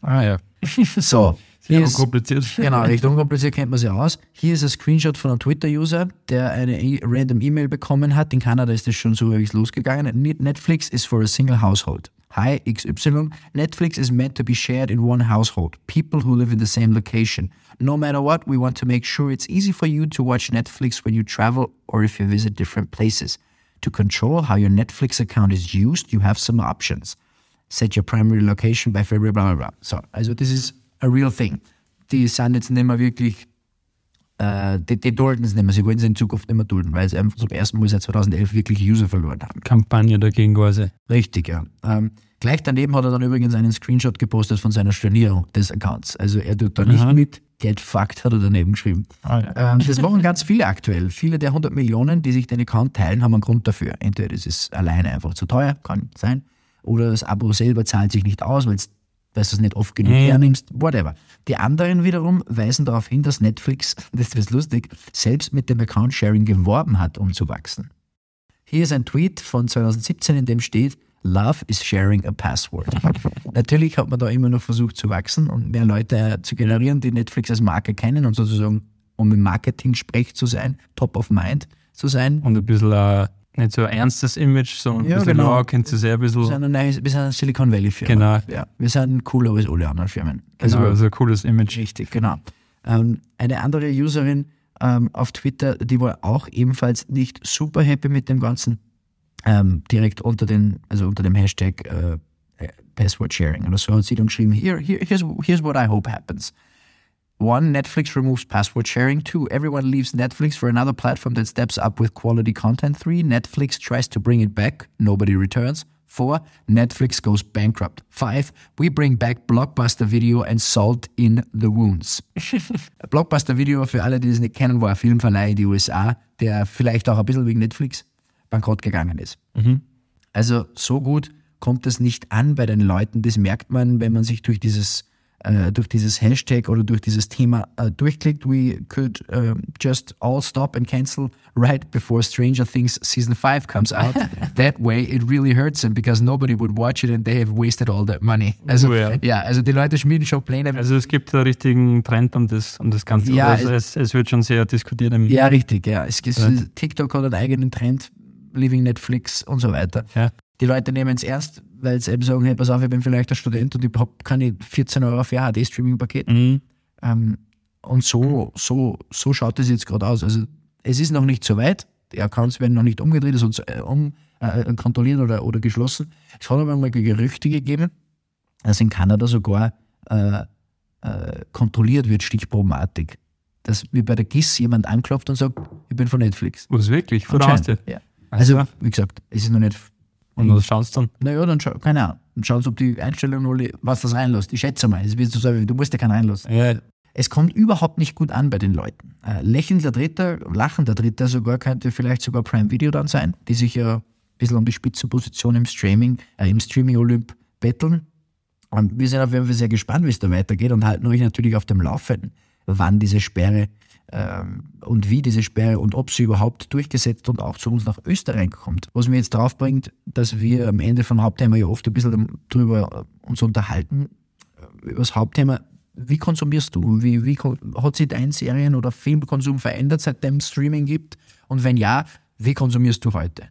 Ah ja. So, Sehr ist, kompliziert. genau, recht unkompliziert kennt man sie aus. Hier ist ein Screenshot von einem Twitter-User, der eine e random E-Mail bekommen hat. In Kanada ist das schon so wirklich losgegangen. Netflix is for a single household. Hi XY. Netflix is meant to be shared in one household. People who live in the same location. No matter what, we want to make sure it's easy for you to watch Netflix when you travel or if you visit different places. To control how your Netflix account is used, you have some options. Set your primary location by February, bla bla bla. So, also das ist a real thing. Die sind jetzt nicht mehr wirklich, äh, die, die dulden es nicht mehr. Sie wollen es in Zukunft nicht mehr dulden, weil sie einfach zum ersten Mal seit 2011 wirklich User verloren haben. Kampagne dagegen quasi. Richtig, ja. Ähm, gleich daneben hat er dann übrigens einen Screenshot gepostet von seiner Stornierung des Accounts. Also er tut da nicht Aha. mit. Get fucked hat er daneben geschrieben. Ah, ja. Ähm, das machen ganz viele aktuell. Viele der 100 Millionen, die sich den Account teilen, haben einen Grund dafür. Entweder es ist alleine einfach zu teuer, kann sein, oder das Abo selber zahlt sich nicht aus, weil du es nicht oft genug Mhm. hernimmst, whatever. Die anderen wiederum weisen darauf hin, dass Netflix, das ist lustig, selbst mit dem Account-Sharing geworben hat, um zu wachsen. Hier ist ein Tweet von 2017, in dem steht, Love is sharing a password. Natürlich hat man da immer noch versucht zu wachsen und mehr Leute zu generieren, die Netflix als Marke kennen und sozusagen, um im Marketing-Sprech zu sein, top of mind zu sein. Und ein bisschen äh, nicht so ein ernstes Image, sondern ein Ja, bisschen, genau. ja, kennt sie sehr ein Wir bisschen. sind, ein neues, wir sind eine Silicon Valley-Firma. Genau. Ja, wir sind cooler als alle anderen Firmen. Also, also ein cooles Image. Richtig, genau. Ähm, eine andere Userin ähm, auf Twitter, die war auch ebenfalls nicht super happy mit dem Ganzen. Ähm, direkt unter den, also unter dem Hashtag äh, äh, Password Sharing oder so hat sie dann geschrieben, Here, here, here's, here's what I hope happens. One, Netflix removes password sharing. Two, everyone leaves Netflix for another platform that steps up with quality content. Three, Netflix tries to bring it back. Nobody returns. Four, Netflix goes bankrupt. Five, we bring back Blockbuster Video and salt in the wounds. Blockbuster Video, für alle, die es nicht kennen, war ein Filmverleih in die USA, der vielleicht auch ein bisschen wegen Netflix bankrott gegangen ist. Also so gut kommt es nicht an bei den Leuten. Das merkt man, wenn man sich durch dieses, äh, durch dieses Hashtag oder durch dieses Thema äh, durchklickt. We could äh, just all stop and cancel right before Stranger Things Season 5 comes out. that way it really hurts them because nobody would watch it and they have wasted all that money. Also ja. ja, also die Leute schmieden schon Pläne. Also es gibt einen richtigen Trend um das, um das Ganze. Ja, also es, es wird schon sehr diskutiert. Im, ja, richtig, ja. Es, es. TikTok hat einen eigenen Trend, Living Netflix und so weiter. Ja. Die Leute nehmen es ernst, weil sie eben sagen, hey, pass auf, ich bin vielleicht ein Student und ich habe keine 14 Euro für ein HD-Streaming-Paket. Mhm. Ähm, und so, so, so schaut es jetzt gerade aus. Also es ist noch nicht so weit. Die Accounts werden noch nicht umgedreht, also äh, um, äh, kontrolliert oder, oder geschlossen. Es hat aber mal Gerüchte gegeben, dass in Kanada sogar äh, äh, kontrolliert wird, stichprobenartig. Dass wie bei der GIS jemand anklopft und sagt, ich bin von Netflix. Was wirklich? Voraus Anscheinend, ja. Also, Also, wie gesagt, es ist noch nicht. Und was schaust du dann? Naja, dann schau, keine Ahnung. Dann schauen sie, ob die Einstellungen, alle- was das reinlässt. Ich schätze mal, es wird so sein, du musst ja keinen reinlassen. Ja, Es kommt überhaupt nicht gut an bei den Leuten. Äh, lächelnder Dritter, lachender Dritter sogar könnte vielleicht sogar Prime Video dann sein, die sich ja ein bisschen um die Spitzenposition im Streaming, äh, im Streaming-Olymp betteln. Und wir sind auf jeden Fall sehr gespannt, wie es da weitergeht und halten euch natürlich auf dem Laufenden, wann diese Sperre ähm, und wie diese Sperre und ob sie überhaupt durchgesetzt und auch zu uns nach Österreich kommt. Was mir jetzt drauf bringt, dass wir am Ende von Hauptthema ja oft ein bisschen drüber uns unterhalten, über das Hauptthema, wie konsumierst du? Wie, wie hat sich dein Serien- oder Filmkonsum verändert, seitdem es Streaming gibt? Und wenn ja, wie konsumierst du heute?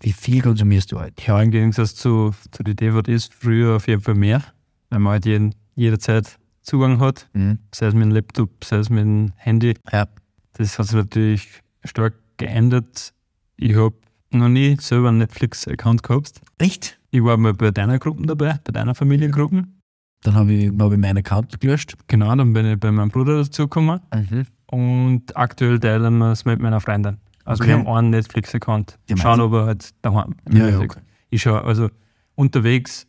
Wie viel konsumierst du heute? ja, im Gegensatz zu, zu den DVDs früher auf jeden Fall mehr, weil man halt jeden, jederzeit Zugang hat, sei es mit dem Laptop, sei es mit dem Handy. Ja. Das hat sich natürlich stark geändert. Ich habe noch nie selber einen Netflix-Account gehabt. Echt? Ich war mal bei deiner Gruppen dabei, bei deiner Familiengruppen. Dann habe ich, hab ich meinen Account gelöscht. Genau, dann bin ich bei meinem Bruder dazugekommen. Und aktuell teilen wir es mit meiner Freundin. Also Okay. wir haben einen Netflix-Account. Schauen aber halt daheim. Ja, ja, okay. Ich schaue, also unterwegs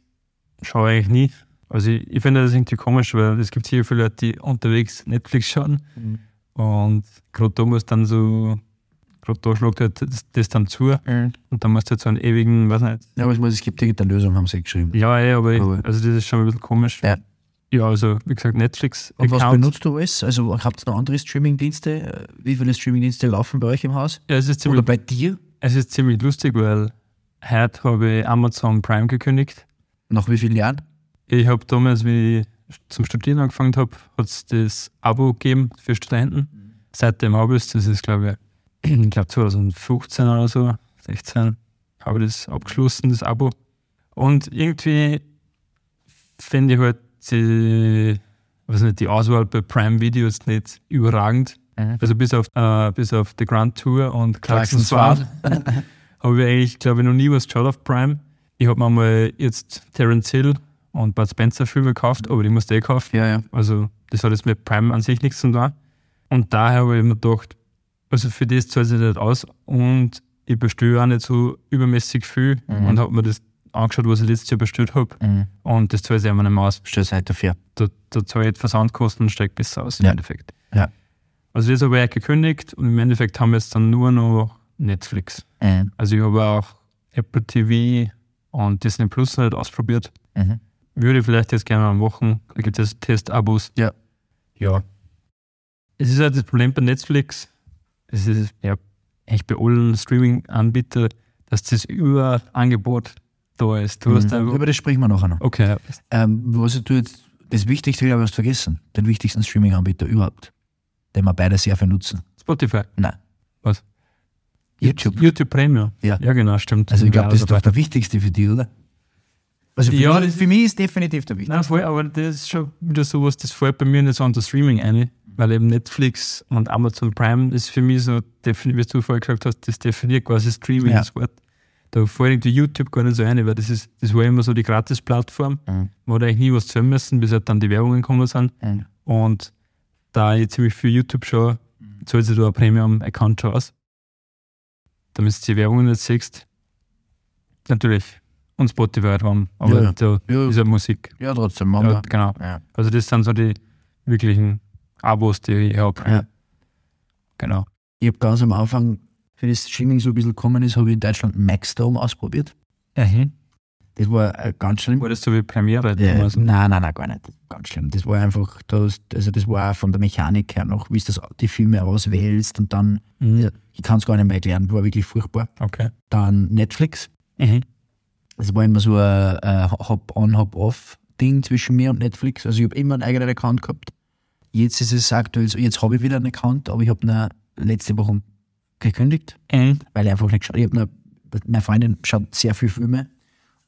schaue ich nie. Also ich, ich finde das irgendwie komisch, weil es gibt hier viele Leute, die unterwegs Netflix schauen. Mhm. Und gerade da muss dann so, gerade da schlägt halt das, das dann zu. Und dann musst du halt so einen ewigen, weiß nicht. Ja, aber es, muss, es gibt irgendeine Lösung, haben sie geschrieben. Ja, ja, aber, ich, Aber- also das ist schon ein bisschen komisch. Ja. Ja, also wie gesagt, Netflix. Und was Account. benutzt du alles? Also habt ihr noch andere Streamingdienste? Wie viele Streamingdienste laufen bei euch im Haus? Ja, es ist ziemlich Oder bei dir? Es ist ziemlich lustig, weil heute habe ich Amazon Prime gekündigt. Nach wie vielen Jahren? Ich habe damals, wie ich zum Studieren angefangen habe, hat es das Abo gegeben für Studenten. Seitdem habe ich es, das ist glaube ich, ich glaube 2015 oder so, 16, habe ich das abgeschlossen, das Abo. Und irgendwie finde ich halt die, weiß nicht, die Auswahl bei Prime Videos nicht überragend. Also bis auf, äh, bis auf The Grand Tour und Clarkson's Fahrt habe ich eigentlich, glaube ich, noch nie was geschaut auf Prime. Ich habe mir mal jetzt Terence Hill und Bud Spencer Filme gekauft, aber die musste ich kaufen. Ja, ja. Also das hat jetzt mit Prime an sich nichts zu tun. Und daher habe ich mir gedacht, also für das zahlt sich nicht aus und ich bestelle auch nicht so übermäßig viel und habe mir das angeschaut, was ich letztes Jahr bestellt habe. Und das zahlt sich einfach nicht mehr aus. Stell Seite dafür. Da, da zahle ich Versandkosten und steigt besser aus im Ja. Endeffekt. Ja. Also das habe ich gekündigt und im Endeffekt haben wir jetzt dann nur noch Netflix. Mhm. Also ich habe auch Apple TV und Disney Plus halt ausprobiert. Mhm. Würde ich vielleicht jetzt gerne mal machen. Da gibt es Testabos. Ja. Ja. Es ist halt das Problem bei Netflix, es ist ja echt bei allen Streaming-Anbietern, dass das Überangebot da ist. Hast einfach. Über das sprechen wir nachher noch. Okay, Ähm, was du jetzt, das Wichtigste, glaube ich, hast vergessen. Den wichtigsten Streaming-Anbieter überhaupt. Den wir beide sehr viel nutzen. Spotify. Nein. Was? YouTube. YouTube Premium. Ja. Ja, genau, stimmt. Also ich glaube, das ist Ja, doch der wichtigste für dich, oder? Also für, Ja, mich, für mich ist definitiv der wichtigste. Nein, voll, aber das ist schon wieder sowas, das fällt bei mir nicht so an das Streaming ein, weil eben Netflix und Amazon Prime ist für mich so, wie du vorher gesagt hast, das definiert quasi Streaming, Ja. das Wort. Da fällt irgendwie YouTube gar nicht so ein, weil das ist, das war immer so die Gratis-Plattform, Mhm. wo hat eigentlich nie was zahlen müssen, bis halt dann die Werbungen gekommen sind. Mhm. Und da ich ziemlich viel YouTube schaue, zahlt sich da ein Premium-Account schon aus. Damit du die Werbungen nicht siehst. Natürlich, und Spotify haben. Aber Ja. da Ja. ist ja Musik. Ja, trotzdem, machen Ja, genau. Ja. Also das sind so die wirklichen Abos, die ich habe. Ja. Genau. Ich habe ganz am Anfang, wie das Streaming so ein bisschen gekommen ist, habe ich in Deutschland Maxdome ausprobiert. Das war äh, ganz schlimm. War das so wie Premiere? Ja, damals? nein, nein, nein, gar nicht. Ganz schlimm. Das war einfach, das, also das war auch von der Mechanik her noch, wie du das, die Filme auswählst und dann, Mhm. ich kann es gar nicht mehr erklären, war wirklich furchtbar. Okay. Dann Netflix. Mhm. Das war immer so ein, ein Hop-on, Hop-off-Ding zwischen mir und Netflix. Also ich habe immer einen eigenen Account gehabt. Jetzt ist es aktuell so, jetzt habe ich wieder einen Account, aber ich habe ihn letzte Woche gekündigt, Mhm. weil ich einfach nicht geschaut ich hab noch, Meine Freundin schaut sehr viel Filme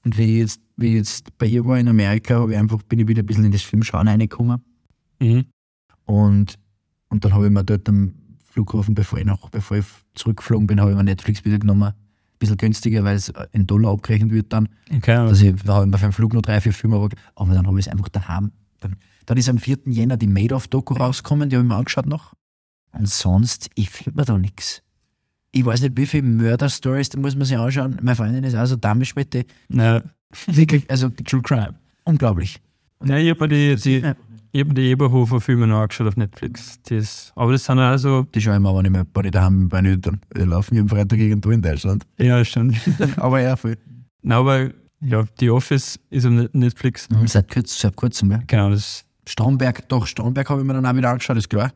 und wie ich jetzt, wie ich jetzt bei ihr war in Amerika, habe ich einfach, bin ich wieder ein bisschen in das Filmschauen reingekommen. Mhm. Und, und dann habe ich mir dort am Flughafen, bevor ich, noch, bevor ich zurückgeflogen bin, habe ich mir Netflix wieder genommen. Bisschen günstiger, weil es in Dollar abgerechnet wird dann. Okay. Also ich, da habe ich mir für den Flug noch drei, vier Filme, aber, aber dann habe ich es einfach daheim. Dann, dann ist am 4. Jänner die Made-of-Doku rausgekommen, die habe ich mir angeschaut noch. Und sonst, ich finde mir da nichts. Ich weiß nicht, wie viele Murder-Stories, da muss man sich anschauen. Meine Freundin ist also Damischwette. Na, Wirklich, also True Crime. unglaublich. Ja, ich habe die, die, ich hab die Eberhofer-Filme noch angeschaut auf Netflix. Das, aber das sind also, Die schaue ich mir aber nicht mehr bei den daheim bei den Eltern. Die laufen jeden Freitag irgendwo in Deutschland. ja, stimmt. aber ja, viel. Nein, aber ja, The Office ist auf Net- Netflix. Seit, kürz, seit kurzem, ja. Genau, das, Stromberg, doch, Stromberg habe ich mir dann auch wieder angeschaut, ist klar.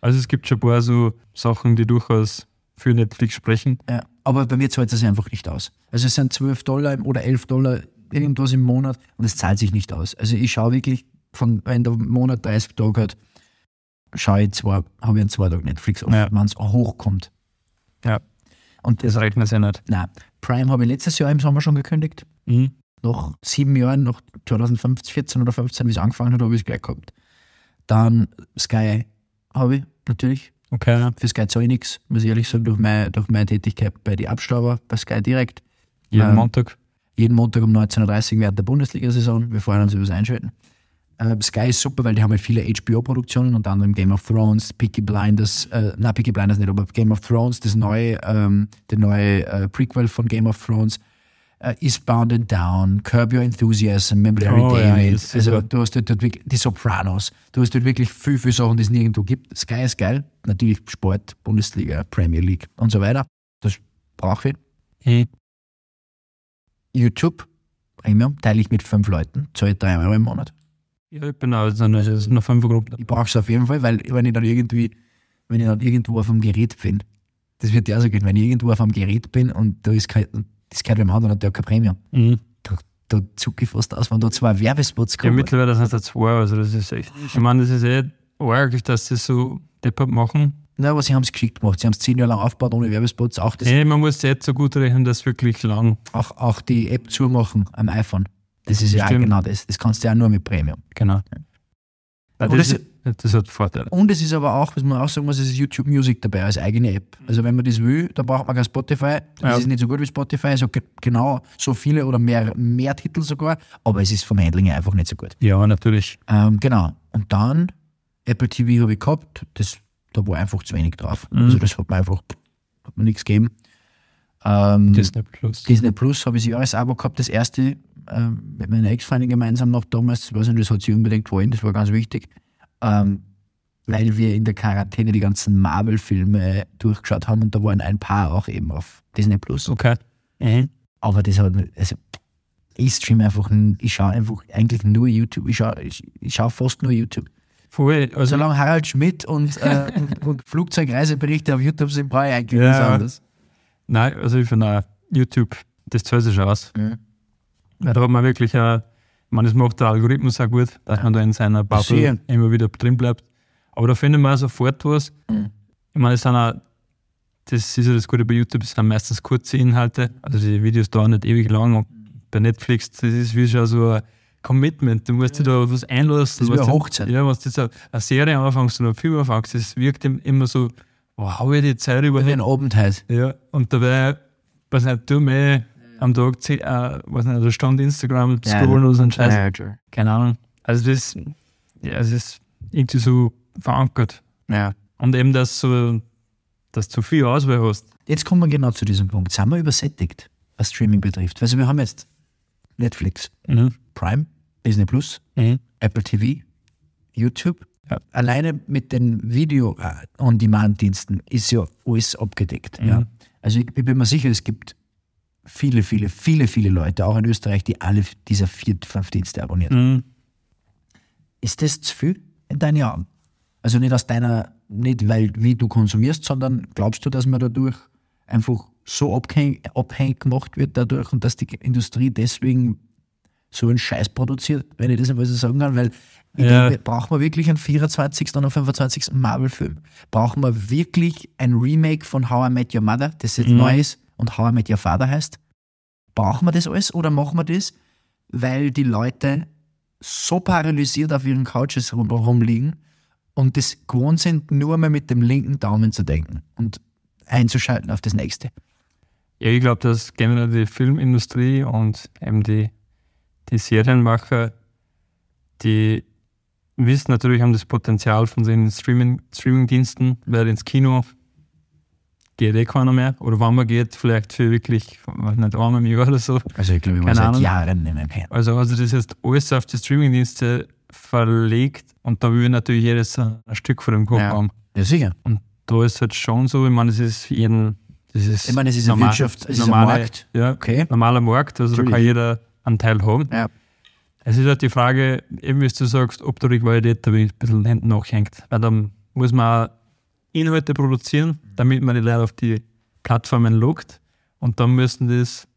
also es gibt schon ein paar so Sachen, die durchaus für Netflix sprechen. Ja, aber bei mir zahlt es einfach nicht aus. Also es sind 12 Dollar oder 11 Dollar irgendwas im Monat und es zahlt sich nicht aus. Also ich schaue wirklich, von, wenn der Monat 30 Tage hat, schaue ich zwei, habe ich einen zwei Tage Netflix auf, Ja. wenn es hochkommt. Ja. Und das, Das rechnet sich nicht. nein, Prime habe ich letztes Jahr im Sommer schon gekündigt. Mhm. Nach sieben Jahren, nach 2014 oder 15, wie es angefangen hat, habe ich es gleich gehabt. Dann Sky habe ich natürlich. Okay. Für Sky zahle ich nichts, muss ich ehrlich sagen, durch meine, durch meine Tätigkeit bei die Abstauber, bei Sky direkt. Jeden Ähm, Montag. Jeden Montag um 19.30 Uhr während der Bundesliga-Saison. Wir freuen uns über das Einschalten. Äh, Sky ist super, weil die haben halt viele HBO-Produktionen, unter anderem Game of Thrones, Peaky Blinders, äh, na Peaky Blinders nicht, aber Game of Thrones, das neue, ähm, der neue äh, Prequel von Game of Thrones, äh, Eastbound and Down, Curb Your Enthusiasm, mit Larry Oh ja, David. ist also du hast dort, dort wirklich, die Sopranos, du hast dort wirklich viel, viel Sachen, die es nirgendwo gibt. Sky ist geil, natürlich Sport, Bundesliga, Premier League und so weiter. Das brauche ich. Mhm. YouTube, Premium, teile ich mit fünf Leuten, zahle drei Euro im Monat. Ja, ich bin auch, das sind das sind noch fünf Gruppen. Ich brauche es auf jeden Fall, weil wenn ich dann irgendwie, wenn ich dann irgendwo auf einem Gerät bin, das wird ja so gehen, wenn ich irgendwo auf einem Gerät bin und da ist kein, das gehört beim anderen und der hat kein Premium, Mhm. da, da zucke ich fast aus, wenn da zwei Werbespots Ja, kommen. mittlerweile sind es ja zwei, also das ist echt. Ich meine, das ist eh arg, dass sie so deppert machen. Na, aber sie haben es geschickt gemacht. Sie haben es zehn Jahre lang aufgebaut ohne Werbespots. Auch, das, Nee, man muss jetzt so gut rechnen, dass wirklich lang. auch, auch die App zumachen am iPhone. Das ist ja Stimmt. genau das. Das kannst du ja auch nur mit Premium. Genau. Ja, das, das- das hat Vorteile. Und es ist aber auch, was man auch sagen muss, es ist YouTube Music dabei als eigene App. Also wenn man das will, da braucht man kein Spotify. Das Ja. ist nicht so gut wie Spotify, so ge- genau so viele oder mehr, mehr Titel sogar, aber es ist vom Handling einfach nicht so gut. Ja, natürlich. Ähm, genau. Und dann Apple TV habe ich gehabt, das, da war einfach zu wenig drauf. Mhm. Also das hat mir einfach hat mir nichts gegeben. Ähm, Disney Plus. Disney Plus habe ich das Jahresabo gehabt, das erste ähm, mit meiner Ex-Freundin gemeinsam noch damals. Das, weiß nicht, das hat sie unbedingt wollen, das war ganz wichtig. Ähm, weil wir in der Quarantäne die ganzen Marvel-Filme durchgeschaut haben und da waren ein paar auch eben auf Disney Plus. Okay. Mhm. Aber das hat, also ich streame einfach, ich schaue einfach eigentlich nur YouTube. Ich schaue ich, ich schau fast nur YouTube. Voll, also, Solange Harald Schmidt und, äh, und, und Flugzeugreiseberichte auf YouTube sind, brauche ich eigentlich Ja. nichts anderes. nein, also ich finde YouTube, das zahlt sich aus. Mhm. Weil da hat man wirklich, äh, ich meine, das macht der Algorithmus auch gut, dass man da in seiner Bubble Sicher. immer wieder drin bleibt. Aber da findet man auch sofort was. Mhm. Ich meine, es sind auch, das ist ja das Gute bei YouTube, es sind meistens kurze Inhalte, also die Videos dauern nicht ewig lang. Und bei Netflix, das ist wie schon so ein Commitment, du musst dich da was einlassen. Das ist wie was eine Hochzeit. Ja, was du jetzt eine Serie anfängst oder einen Film anfängst, das wirkt im- immer so, wow, habe ich die Zeit Wie überhaupt ein Abend heute. ja, und dabei, weiß nicht, du mehr am Tag, zehn, äh, weiß nicht, eine Stunde Instagram scrollen oder so ein Scheiß. Ja, sure. Keine Ahnung. Also das, ja, es ist irgendwie so verankert. ja. Und eben, dass du, dass du zu viel Auswahl hast. Jetzt kommen wir genau zu diesem Punkt. Sind wir übersättigt, was Streaming betrifft? Also wir haben jetzt Netflix, Mhm. Prime, Disney Plus, Mhm. Apple TV, YouTube. Ja. Alleine mit den Video-on-Demand-Diensten ist ja alles abgedeckt. Mhm. Ja. Also ich, ich bin mir sicher, es gibt viele, viele, viele, viele Leute, auch in Österreich, die alle dieser vier, fünf Dienste abonnieren. Mhm. Ist das zu viel in deinen Augen? Also nicht aus deiner, nicht weil wie du konsumierst, sondern glaubst du, dass man dadurch einfach so abhängig, abhängig gemacht wird dadurch und dass die Industrie deswegen so einen Scheiß produziert, wenn ich das einmal so sagen kann, weil Ja. denke, braucht man wirklich einen 24. und einen 25. Marvel-Film? Brauchen wir wirklich ein Remake von How I Met Your Mother, das jetzt Mhm. neu ist und How I Met Your Father heißt? Brauchen wir das alles oder machen wir das, weil die Leute so paralysiert auf ihren Couches rum, rumliegen und das gewohnt sind, nur mal mit dem linken Daumen zu denken und einzuschalten auf das nächste. Ja, ich glaube, dass generell die Filmindustrie und eben die, die Serienmacher, die wissen natürlich um das Potenzial von den Streaming, Streamingdiensten, weil ins Kino geht eh keiner mehr. Oder wenn man geht, vielleicht für wirklich, weiß nicht, einmal im Jahr oder so. Also ich glaube, ich war seit Ahnung. Jahren nicht mehr. Also, also das ist alles auf die Streamingdienste verlegt und da will natürlich jedes ein Stück von dem Kopf Ja. haben. Ja, sicher. Und da ist halt schon so, ich meine, es ist für jeden, das ist Ich meine, es ist eine normal- Wirtschaft, es ist ein normale- Markt. Ja, Okay. normaler Markt, also da kann Natürlich. jeder einen Teil haben. Ja. Es ist halt die Frage, eben wie du sagst, ob da die Qualität da ein bisschen hinten nachhängt. Weil dann muss man auch Inhalte produzieren, damit man die Leute auf die Plattformen lockt. Und dann müssen das,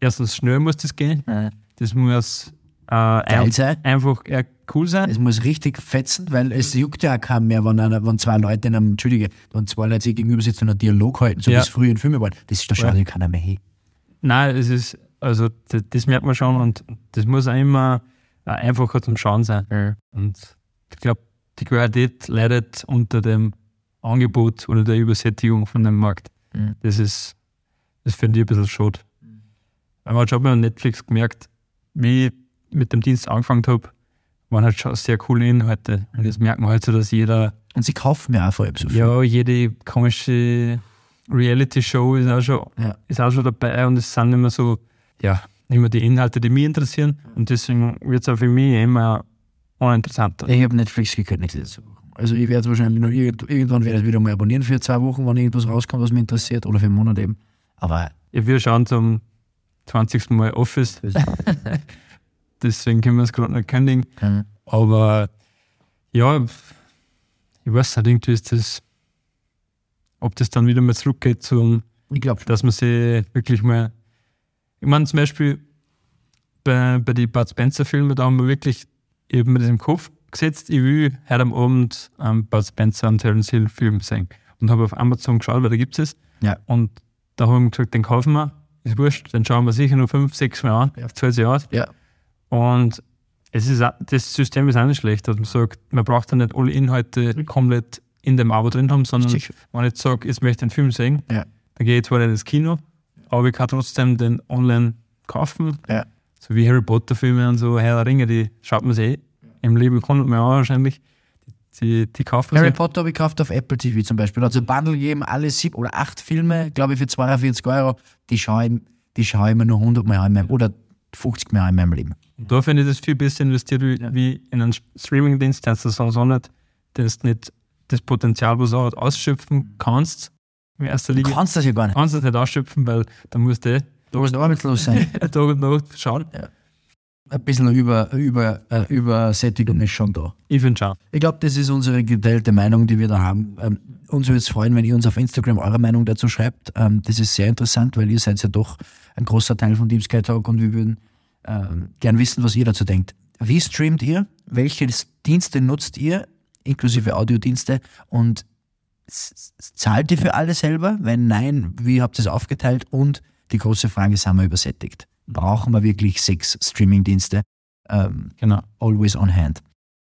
erstens schnell muss das gehen, Ja. das muss äh, ein, sein. einfach eher cool sein. Es muss richtig fetzen, weil es juckt ja auch keinen mehr, wenn, einer, wenn zwei Leute in einem, Entschuldige, wenn zwei Leute sich gegenüber sitzen und einen Dialog halten, so wie Ja. es früher in Filmen war. Das ist, da schaut Ja. ja keiner mehr hin. Nein, es ist, also das, das merkt man schon und das muss auch immer äh, einfacher zum Schauen sein. Und ich glaube, die Qualität leidet unter dem Angebot oder der Übersättigung von dem Markt. Mhm. Das ist, das finde ich ein bisschen schade. Weil man hat schon bei Netflix gemerkt, wie ich mit dem Dienst angefangen habe, waren halt schon sehr coole Inhalte. Und das merkt man halt so, dass jeder, Und sie kaufen ja auch vor allem so viel. ja, jede komische Reality-Show ist auch schon Ja. ist auch schon dabei und es sind immer so, ja, immer die Inhalte, die mich interessieren und deswegen wird es auch für mich immer uninteressanter. Ich habe Netflix gekündigt. Also ich werde wahrscheinlich noch irgend, irgendwann werde ich wieder mal abonnieren für zwei Wochen, wenn irgendwas rauskommt, was mich interessiert, oder für einen Monat eben. Aber Ja, wir schauen zum 20. Mal Office, deswegen können wir es gerade nicht kündigen, ähm, aber ja, ich weiß nicht, irgendwie ist das, ob das dann wieder mal zurückgeht zum ich glaube, dass man sie wirklich mal. Ich meine, zum Beispiel bei, bei den Bud Spencer-Filmen, da haben wir wirklich eben mit dem Kopf gesetzt, ich will heute am Abend einen Bud Spencer und Terence Hill Film sehen. Und habe auf Amazon geschaut, weil da gibt es es. Ja. Und da haben wir gesagt, den kaufen wir, ist wurscht, den schauen wir sicher noch fünf, sechs Mal an, Ja. zahlt sich aus. ja. Und es ist, das System ist auch nicht schlecht, dass man sagt, man braucht ja nicht alle Inhalte komplett in dem Abo drin haben, sondern Sicher. wenn ich jetzt sage, jetzt möchte ich einen Film sehen, Ja. dann gehe ich zwar nicht ins Kino, aber ich kann trotzdem den online kaufen. Ja. So wie Harry Potter Filme und so, Herr der Ringe, die schaut man sich eh im Leben kommt man auch wahrscheinlich. Die, die kaufen Harry. Potter habe ich gekauft auf Apple TV zum Beispiel. Also Bundle gegeben, alle sieben oder acht Filme, glaube ich, für 42 Euro. Die schaue ich, die schaue ich mir nur 100 Mal an meinem, oder 50 Mal in meinem Leben. Und da finde ich das viel besser investiert wie, wie in einen Streamingdienst, dass du so nicht, dass du nicht das Potenzial, was du auch ausschöpfen kannst, in erster Du Linie. kannst das ja gar nicht. kannst du das nicht ausschöpfen, weil dann musst du Du musst arbeitslos sein. Tag und Nacht schauen. Ein bisschen über, über, äh, Übersättigung ist schon da. Ich finde schon. Ich glaube, das ist unsere geteilte Meinung, die wir da haben. Ähm, uns würde es freuen, wenn ihr uns auf Instagram eure Meinung dazu schreibt. Ähm, das ist sehr interessant, weil ihr seid ja doch ein großer Teil von Deep Sky Talk und wir würden ähm, gern wissen, was ihr dazu denkt. Wie streamt ihr? Welche Dienste nutzt ihr, inklusive Audiodienste? Und zahlt ihr für alle selber? Wenn nein, wie habt ihr es aufgeteilt? Und die große Frage, sind wir übersättigt? Brauchen wir wirklich sechs Streamingdienste? Ähm, Genau. always on hand.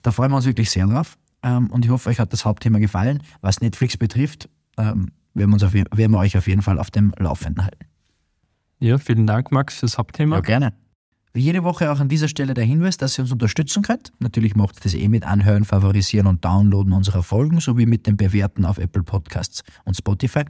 Da freuen wir uns wirklich sehr drauf. Ähm, und ich hoffe, euch hat das Hauptthema gefallen. Was Netflix betrifft, ähm, werden, wir auf, werden wir euch auf jeden Fall auf dem Laufenden halten. Ja, vielen Dank, Max, fürs Hauptthema. gerne. Wie jede Woche auch an dieser Stelle der Hinweis, dass ihr uns unterstützen könnt. Natürlich macht ihr das eh mit Anhören, Favorisieren und Downloaden unserer Folgen sowie mit dem Bewerten auf Apple Podcasts und Spotify.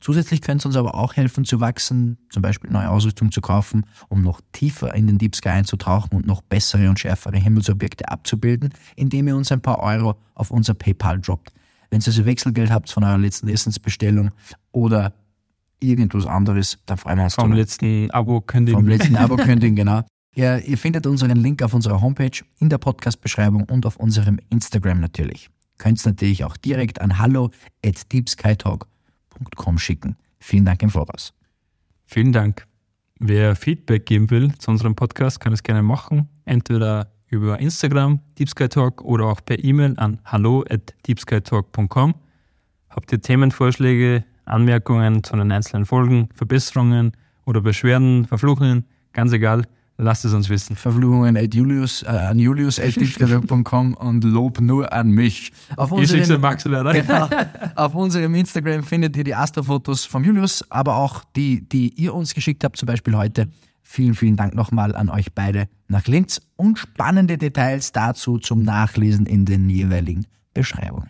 Zusätzlich könnte es uns aber auch helfen zu wachsen, zum Beispiel neue Ausrüstung zu kaufen, um noch tiefer in den Deep Sky einzutauchen und noch bessere und schärfere Himmelsobjekte abzubilden, indem ihr uns ein paar Euro auf unser PayPal droppt. Wenn ihr also Wechselgeld habt von eurer letzten Essensbestellung oder irgendwas anderes, dann freuen wir uns. Vom letzten Abo kündigen. Vom letzten Abo kündigen, genau. Ja, ihr findet unseren Link auf unserer Homepage, in der Podcast-Beschreibung und auf unserem Instagram natürlich. Könnt es natürlich auch direkt an hallo at deepskytalk.com schicken. Vielen Dank im Voraus. Vielen Dank. Wer Feedback geben will zu unserem Podcast, kann es gerne machen. Entweder über Instagram, deepskytalk oder auch per E-Mail an hallo at deepskytalk.com. Habt ihr Themenvorschläge, Anmerkungen zu den einzelnen Folgen, Verbesserungen oder Beschwerden, Verfluchungen, ganz egal, lasst es uns wissen. Verfluchungen at Julius, äh, an julius.com und Lob nur an mich. Auf unserem, Max genau, auf unserem Instagram findet ihr die Astrofotos vom Julius, aber auch die, die ihr uns geschickt habt, zum Beispiel heute. Vielen, vielen Dank nochmal an euch beide nach Links und spannende Details dazu zum Nachlesen in den jeweiligen Beschreibungen.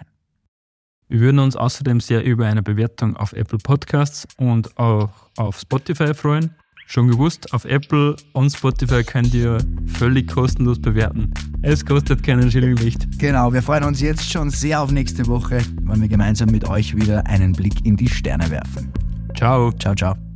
Wir würden uns außerdem sehr über eine Bewertung auf Apple Podcasts und auch auf Spotify freuen. Schon gewusst, auf Apple und Spotify könnt ihr völlig kostenlos bewerten. Es kostet keinen Schilling nicht. Genau, wir freuen uns jetzt schon sehr auf nächste Woche, wenn wir gemeinsam mit euch wieder einen Blick in die Sterne werfen. Ciao. Ciao, ciao.